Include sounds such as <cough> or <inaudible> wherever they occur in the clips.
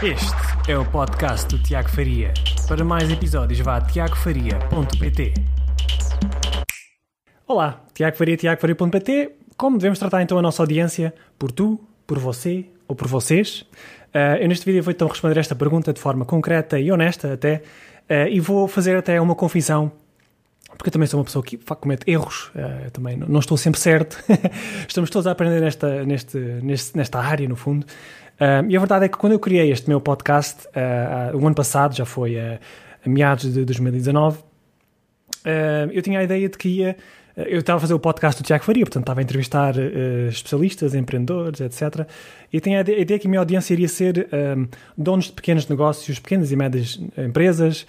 Este é o podcast do Tiago Faria. Para mais episódios, vá a tiagofaria.pt. Olá, Tiago Faria, tiagofaria.pt. Como devemos tratar então a nossa audiência? Por tu, por você ou por vocês? Uh, eu neste vídeo vou então responder esta pergunta de forma concreta e honesta até, uh, e vou fazer até uma confissão porque eu também sou uma pessoa que comete erros, uh, também não, estou sempre certo. <laughs> Estamos todos a aprender nesta, neste, nesta área, no fundo. Uh, e a verdade é que quando eu criei este meu podcast, uh, uh, o ano passado, já foi a, meados de 2019, eu tinha a ideia de que ia. Eu estava a fazer o podcast do Tiago Faria, portanto estava a entrevistar especialistas, empreendedores, etc. E tinha a ideia que a minha audiência iria ser donos de pequenos negócios, pequenas e médias empresas,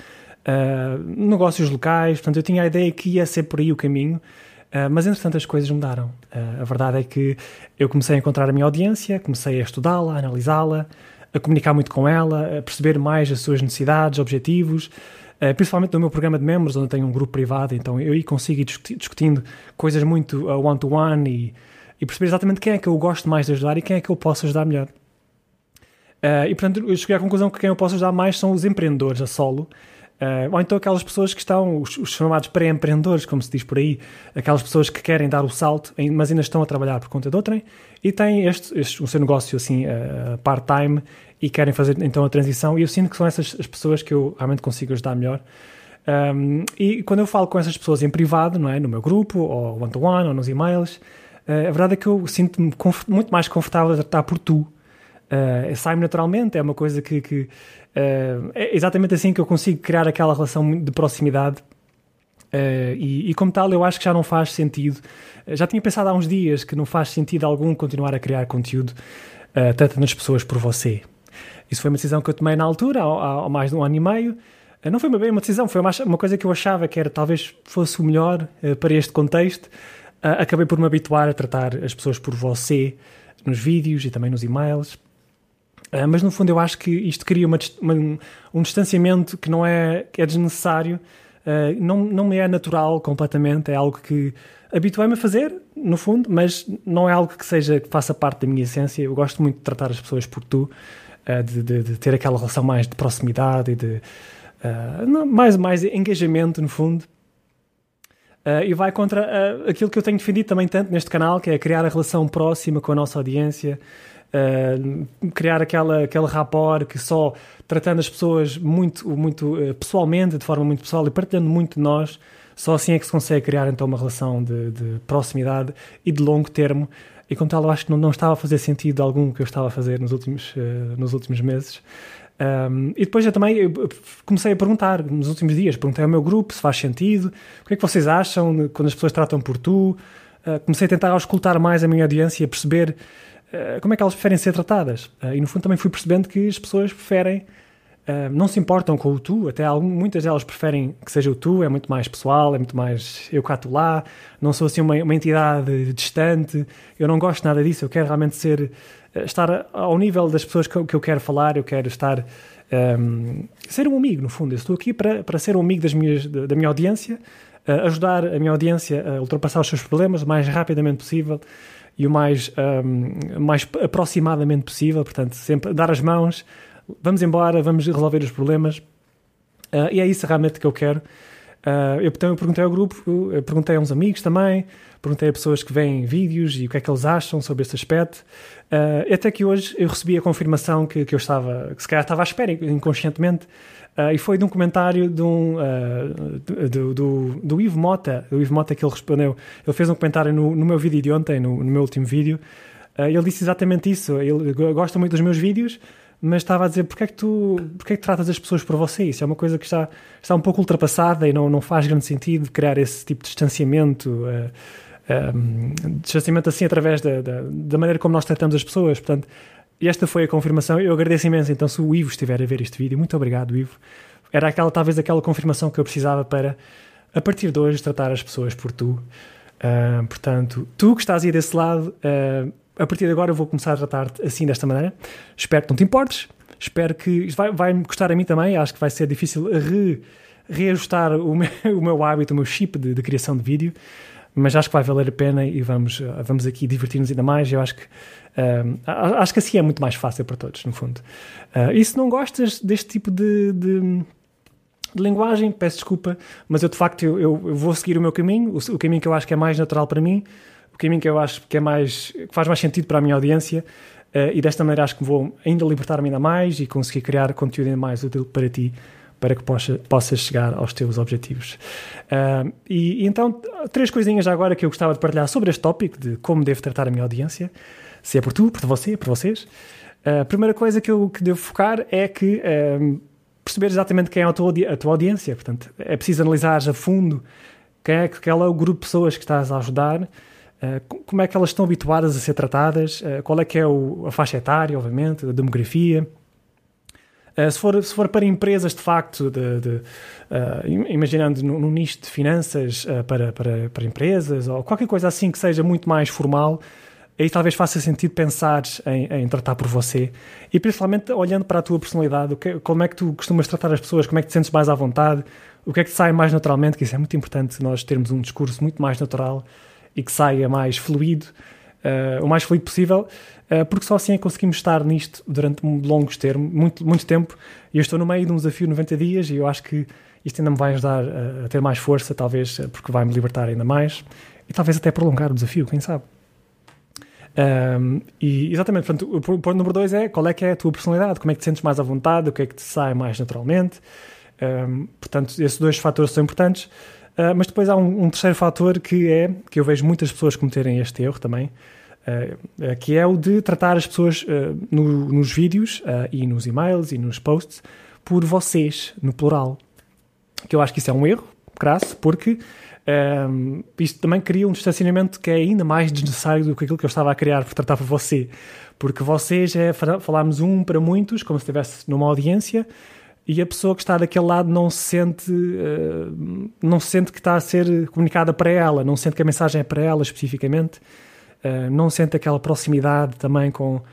negócios locais. Portanto, eu tinha a ideia que ia ser por aí o caminho. Uh, mas entretanto as coisas mudaram. Uh, a verdade é que eu comecei a encontrar a minha audiência, comecei a estudá-la, a analisá-la, a comunicar muito com ela, a perceber mais as suas necessidades, objetivos, uh, principalmente no meu programa de membros, onde tenho um grupo privado, então eu aí consigo ir discutindo coisas muito one-to-one -one e, e, perceber exatamente quem é que eu gosto mais de ajudar e quem é que eu posso ajudar melhor. e portanto eu cheguei à conclusão que quem eu posso ajudar mais são os empreendedores a solo, Uh, ou então aquelas pessoas que estão, os, os chamados pré-empreendedores, como se diz por aí, aquelas pessoas que querem dar o salto, mas ainda estão a trabalhar por conta de outrem e têm este, este, o seu negócio assim uh, part-time e querem fazer então a transição. E eu sinto que são essas as pessoas que eu realmente consigo ajudar melhor. Um, e quando eu falo com essas pessoas em privado, não é? no meu grupo, ou one-to-one, -one, ou nos e-mails, uh, a verdade é que eu sinto-me muito mais confortável a tratar por tu. Uh, Sai-me naturalmente, é uma coisa que, que Uh, é exatamente assim que eu consigo criar aquela relação de proximidade. Uh, e, e, como tal, eu acho que já não faz sentido. Uh, já tinha pensado há uns dias que não faz sentido algum continuar a criar conteúdo uh, tratando as pessoas por você. Isso foi uma decisão que eu tomei na altura, há, há mais de um ano e meio. Uh, não foi bem uma decisão, foi uma, uma, coisa que eu achava que era talvez fosse o melhor para este contexto. acabei por me habituar a tratar as pessoas por você nos vídeos e também nos e-mails. Uh, mas no fundo eu acho que isto cria uma, uma, um distanciamento que não é, que é desnecessário, uh, não, não me é natural completamente, é algo que habituei-me a fazer, no fundo, mas não é algo que seja que faça parte da minha essência. Eu gosto muito de tratar as pessoas por tu, uh, de, de, de, ter aquela relação mais de proximidade e de não, mais, mais engajamento, no fundo. E vai contra aquilo que eu tenho defendido também tanto neste canal, que é criar a relação próxima com a nossa audiência, Uh, criar aquela, aquele rapport que só tratando as pessoas muito, muito uh, pessoalmente, de forma muito pessoal e partilhando muito de nós, só assim é que se consegue criar então uma relação de, de proximidade e de longo termo. E como tal, eu acho que não, não estava a fazer sentido algum que eu estava a fazer nos últimos, uh, nos últimos meses. Um, e depois eu também comecei a perguntar nos últimos dias, perguntei ao meu grupo se faz sentido, o que é que vocês acham quando as pessoas tratam por tu. comecei a tentar auscultar mais a minha audiência e a perceber eh, como é que elas preferem ser tratadas. Uh, e no fundo também fui percebendo que as pessoas preferem, uh, não se importam com o tu, até algum, muitas delas preferem que seja o tu, é muito mais pessoal, é muito mais eu cá, tu lá, não sou assim uma, uma entidade distante, eu não gosto nada disso, eu quero realmente ser, estar ao nível das pessoas que, que eu quero falar, eu quero estar, um, ser um amigo no fundo, eu estou aqui para, para ser um amigo das minhas, da, minha audiência, ajudar a minha audiência a ultrapassar os seus problemas o mais rapidamente possível, e o mais, um, mais aproximadamente possível, portanto, sempre dar as mãos, vamos embora, vamos resolver os problemas. Uh, e é isso realmente que eu quero. Uh, eu, então, eu perguntei ao grupo, eu perguntei a uns amigos também, perguntei a pessoas que veem vídeos e o que é que eles acham sobre este aspecto. Uh, até que hoje eu recebi a confirmação que, que eu estava, que se calhar estava à espera inconscientemente, Uh, e foi de um comentário de um, uh, do, do, do, Ivo Mota, o Ivo Mota que ele respondeu. Ele fez um comentário no, no meu vídeo de ontem, no, no meu último vídeo. Ele disse exatamente isso. Ele gosta muito dos meus vídeos, mas estava a dizer porque é que tu, porque é que tratas as pessoas por você? Isso é uma coisa que está, está um pouco ultrapassada e não, não faz grande sentido criar esse tipo de distanciamento. Um, distanciamento assim através da, da, da maneira como nós tratamos as pessoas. Portanto, esta foi a confirmação. Eu agradeço imenso. Então, se o Ivo estiver a ver este vídeo, muito obrigado, Ivo. Era aquela, talvez aquela confirmação que eu precisava para, a partir de hoje, tratar as pessoas por tu. Uh, portanto, tu que estás aí desse lado, uh, a partir de agora eu vou começar a tratar-te assim, desta maneira. Espero que não te importes. Espero que isto vai, vai me custar a mim também. Acho que vai ser difícil re, reajustar o meu, <laughs> o meu hábito, o meu chip de, de criação de vídeo. mas acho que vai valer a pena e vamos, vamos aqui divertir-nos ainda mais. Eu acho que, uh, acho que assim é muito mais fácil para todos, no fundo. Uh, e se não gostas deste tipo de, de, de, linguagem, peço desculpa, mas eu de facto eu, eu, vou seguir o meu caminho, o, o, caminho que eu acho que é mais natural para mim, caminho que eu acho que é mais que faz mais sentido para a minha audiência. Uh, e desta maneira acho que vou ainda libertar-me ainda mais e conseguir criar conteúdo ainda mais útil para ti para que possa, possas chegar aos teus objetivos. Uh, e, e, então, três coisinhas agora que eu gostava de partilhar sobre este tópico de como devo tratar a minha audiência, se é por tu, por você, por vocês. Uh, a primeira coisa que eu que devo focar é que uh, perceber exatamente quem é a tua, a tua audiência. Portanto, é preciso analisar a fundo quem é, qual é o grupo de pessoas que estás a ajudar, como é que elas estão habituadas a ser tratadas, qual é que é o, a faixa etária, obviamente, a demografia, Uh, se, for, se for para empresas, de facto, de, de, uh, imaginando num, num nicho de finanças uh, para, para, para empresas ou qualquer coisa assim que seja muito mais formal, aí talvez faça sentido pensar em, em, tratar por você. E principalmente olhando para a tua personalidade, que, como é que tu costumas tratar as pessoas, como é que te sentes mais à vontade, o que é que te sai mais naturalmente, que isso é muito importante nós termos um discurso muito mais natural e que saia mais fluido, o mais fluido possível. Eh, porque só assim é que conseguimos estar nisto durante longos termos, muito, muito tempo. E eu estou no meio de um desafio de 90 dias e eu acho que isto ainda me vai ajudar a, a ter mais força, talvez, eh, porque vai me libertar ainda mais e talvez até prolongar o desafio, quem sabe. Um, e exatamente, portanto, o ponto número dois é qual é que é a tua personalidade, como é que te sentes mais à vontade, o que é que te sai mais naturalmente. Um, portanto, esses dois fatores são importantes. Uh, mas depois há um, um, terceiro fator que é que eu vejo muitas pessoas cometerem este erro também, uh, que é o de tratar as pessoas no, nos vídeos e nos e-mails e nos posts por vocês, no plural. Que eu acho que isso é um erro, crasso, porque um, isto também cria um distanciamento que é ainda mais desnecessário do que aquilo que eu estava a criar por tratar por você. Porque vocês é falarmos um para muitos, como se estivesse numa audiência, e a pessoa que está daquele lado não se sente, uh, não se sente que está a ser comunicada para ela, não sente que a mensagem é para ela especificamente. Uh, não sente aquela proximidade também com,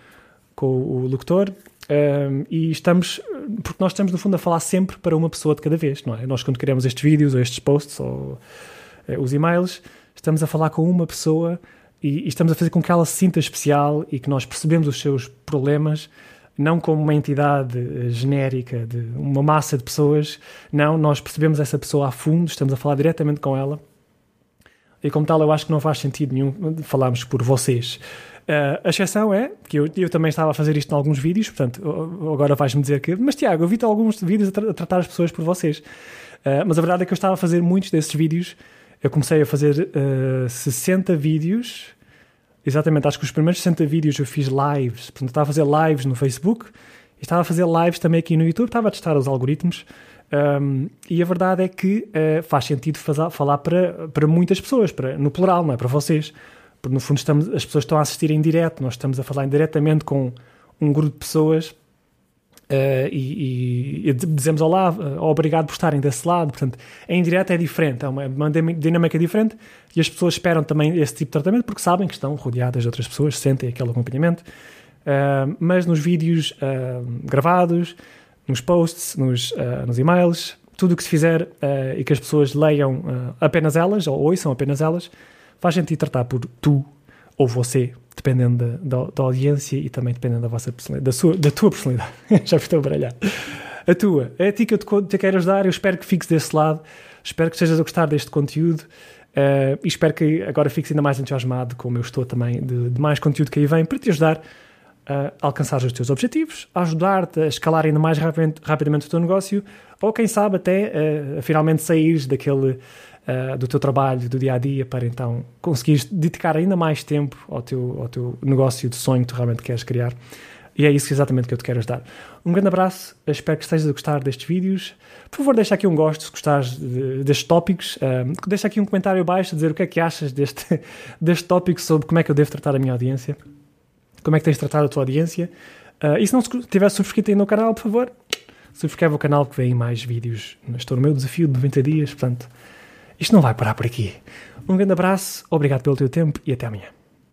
com o locutor. Uh, e estamos, porque nós estamos no fundo a falar sempre para uma pessoa de cada vez, não é? Nós quando criamos estes vídeos ou estes posts ou os e-mails, estamos a falar com uma pessoa e, e, estamos a fazer com que ela se sinta especial e que nós percebemos os seus problemas, não como uma entidade genérica de uma massa de pessoas, não, nós percebemos essa pessoa a fundo, estamos a falar diretamente com ela e como tal, eu acho que não faz sentido nenhum falarmos por vocês. Uh, a exceção é que eu, eu, também estava a fazer isto em alguns vídeos, portanto, agora vais-me dizer que. Mas Tiago, eu vi-te alguns vídeos a, tra a, tratar as pessoas por vocês. Uh, mas a verdade é que eu estava a fazer muitos desses vídeos. Eu comecei a fazer uh, 60 vídeos. Exatamente, acho que os primeiros 60 vídeos eu fiz lives. Portanto, estava a fazer lives no Facebook estava a fazer lives também aqui no YouTube. Estava a testar os algoritmos. Um, e a verdade é que uh, faz sentido fazer, falar para, para muitas pessoas, para, no plural, não é para vocês. Porque no fundo estamos, as pessoas estão a assistir em direto, nós estamos a falar diretamente com um grupo de pessoas uh, e, e, dizemos olá, uh, obrigado por estarem desse lado. Portanto, em direto é diferente, é uma, uma dinâmica diferente e as pessoas esperam também esse tipo de tratamento porque sabem que estão rodeadas de outras pessoas, sentem aquele acompanhamento. mas nos vídeos gravados, nos posts, nos, uh, nos e-mails, tudo o que se fizer uh, e que as pessoas leiam uh, apenas elas ou ouçam apenas elas, faz sentido tratar por tu ou você, dependendo da, da, da audiência e também dependendo da vossa da, sua, da tua personalidade. <laughs> Já estou a baralhar. A tua. É a ti que eu te, te quero ajudar. Eu espero que fiques desse lado. Espero que estejas a gostar deste conteúdo. Uh, e espero que agora fiques ainda mais entusiasmado, como eu estou também, de, de mais conteúdo que aí vem, para te ajudar a alcançar os teus objetivos, ajudar-te a escalar ainda mais rapidamente, rapidamente o teu negócio, ou quem sabe até uh, finalmente sair daquele uh, do teu trabalho do dia a dia para então conseguires dedicar ainda mais tempo ao teu, ao teu negócio de sonho que tu realmente queres criar. E é isso exatamente que eu te quero ajudar. Um grande abraço, espero que estejas a gostar destes vídeos. Por favor, deixa aqui um gosto se gostares de, destes tópicos. Um, deixa aqui um comentário abaixo a dizer o que é que achas deste, <laughs> deste tópico sobre como é que eu devo tratar a minha audiência como é que tens tratado a tua audiência. Uh, e se não tiver subscrito ainda no canal, por favor, subscreve o canal que vem mais vídeos. Estou no meu desafio de 90 dias, portanto, isto não vai parar por aqui. Um grande abraço, obrigado pelo teu tempo e até amanhã.